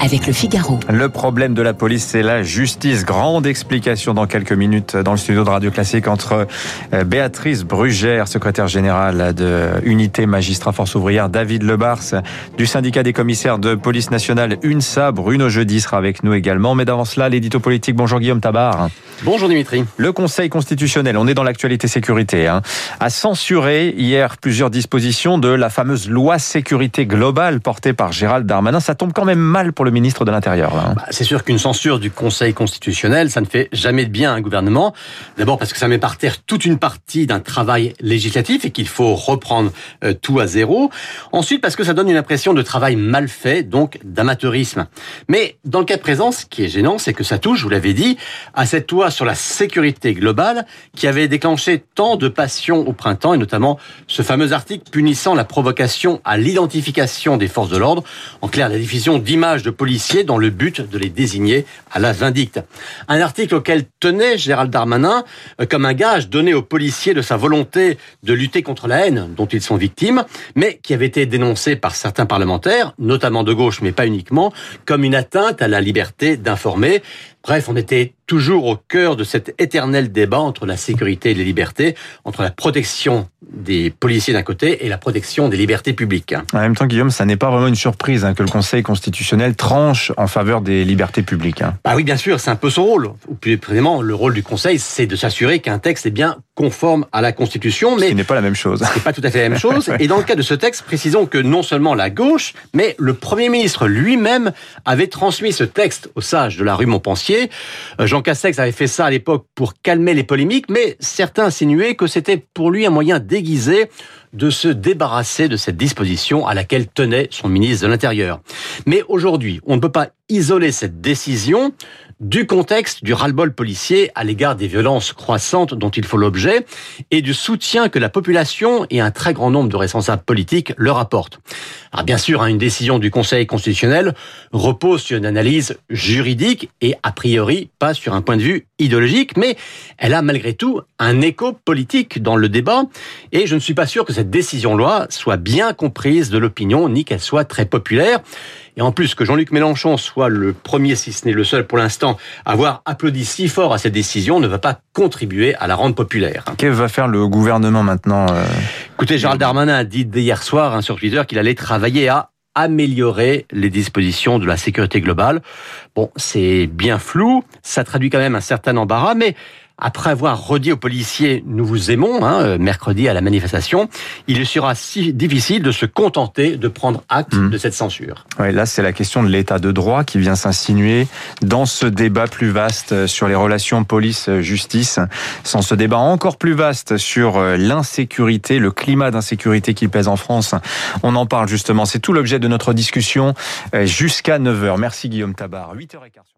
avec le Figaro. Le problème de la police, c'est la justice. Grande explication dans quelques minutes dans le studio de Radio Classique entre euh, Béatrice Brugère, secrétaire générale de Unité Magistrat Force Ouvrière, David Lebars du syndicat des commissaires de police nationale UNSA. Bruno Jeudi sera avec nous également. Mais d'avant cela, l'édito politique. Bonjour Guillaume Tabar. Bonjour Dimitri. Le Conseil constitutionnel, on est dans l'actualité sécurité, hein, a censuré hier plusieurs dispositions de la fameuse loi sécurité globale portée par Gérald Darmanin. Ça tombe quand même mal pour le ministre de l'Intérieur. Hein. Bah, c'est sûr qu'une censure du Conseil constitutionnel, ça ne fait jamais de bien à un gouvernement. D'abord parce que ça met par terre toute une partie d'un travail législatif et qu'il faut reprendre euh, tout à zéro. Ensuite parce que ça donne une impression de travail mal fait, donc d'amateurisme. Mais dans le cas présent, ce qui est gênant, c'est que ça touche, vous l'avez dit, à cette loi sur la sécurité globale qui avait déclenché tant de passions au printemps et notamment ce fameux article punissant la provocation à l'identification des forces de l'ordre. En clair, la diffusion d'images de dans le but de les désigner à la vindicte. Un article auquel tenait Gérald Darmanin euh, comme un gage donné aux policiers de sa volonté de lutter contre la haine dont ils sont victimes, mais qui avait été dénoncé par certains parlementaires, notamment de gauche, mais pas uniquement, comme une atteinte à la liberté d'informer. Bref, on était toujours au cœur de cet éternel débat entre la sécurité et les libertés, entre la protection des policiers d'un côté et la protection des libertés publiques. En même temps, Guillaume, ça n'est pas vraiment une surprise hein, que le Conseil constitutionnel tranche en faveur des libertés publiques. Hein. Bah oui, bien sûr, c'est un peu son rôle. Ou plus précisément, le rôle du Conseil, c'est de s'assurer qu'un texte est bien conforme à la Constitution. Mais ce n'est pas la même chose. Ce n'est pas tout à fait la même chose. Et dans le cas de ce texte, précisons que non seulement la gauche, mais le Premier ministre lui-même avait transmis ce texte aux sages de la rue Montpensier. Euh, Jean Castex avait fait ça à l'époque pour calmer les polémiques, mais certains insinuaient que c'était pour lui un moyen déguisé de se débarrasser de cette disposition à laquelle tenait son ministre de l'Intérieur. Mais aujourd'hui, on ne peut pas isoler cette décision du contexte du ras-le-bol policier à l'égard des violences croissantes dont il faut l'objet et du soutien que la population et un très grand nombre de responsables politiques leur apportent. Alors bien sûr, hein, une décision du Conseil constitutionnel repose sur une analyse juridique et a priori pas sur un point de vue idéologique, mais elle a malgré tout un écho politique dans le débat et je ne suis pas sûr que cette décision-loi soit bien comprise de l'opinion ni qu'elle soit très populaire. Et en plus, que Jean-Luc Mélenchon soit le premier, si ce n'est le seul pour l'instant, à avoir applaudi si fort à cette décision ne va pas contribuer à la rendre populaire. Que va faire le gouvernement maintenant euh Écoutez, Gérald Darmanin a dit hier soir hein, sur Twitter qu'il allait travailler à améliorer les dispositions de la sécurité globale. Bon, c'est bien flou, ça traduit quand même un certain embarras, mais après avoir redit aux policiers nous vous aimons hein, euh, mercredi à la manifestation, il sera si difficile de se contenter de prendre acte mmh. de cette censure. Oui, là c'est la question de l'état de droit qui vient s'insinuer dans ce débat plus vaste sur les relations police-justice, sans ce débat encore plus vaste sur euh, l'insécurité, le climat d'insécurité qui pèse en France. On en parle justement, c'est tout l'objet de notre discussion euh, jusqu'à 9h. Merci Guillaume Tabar. 8h15.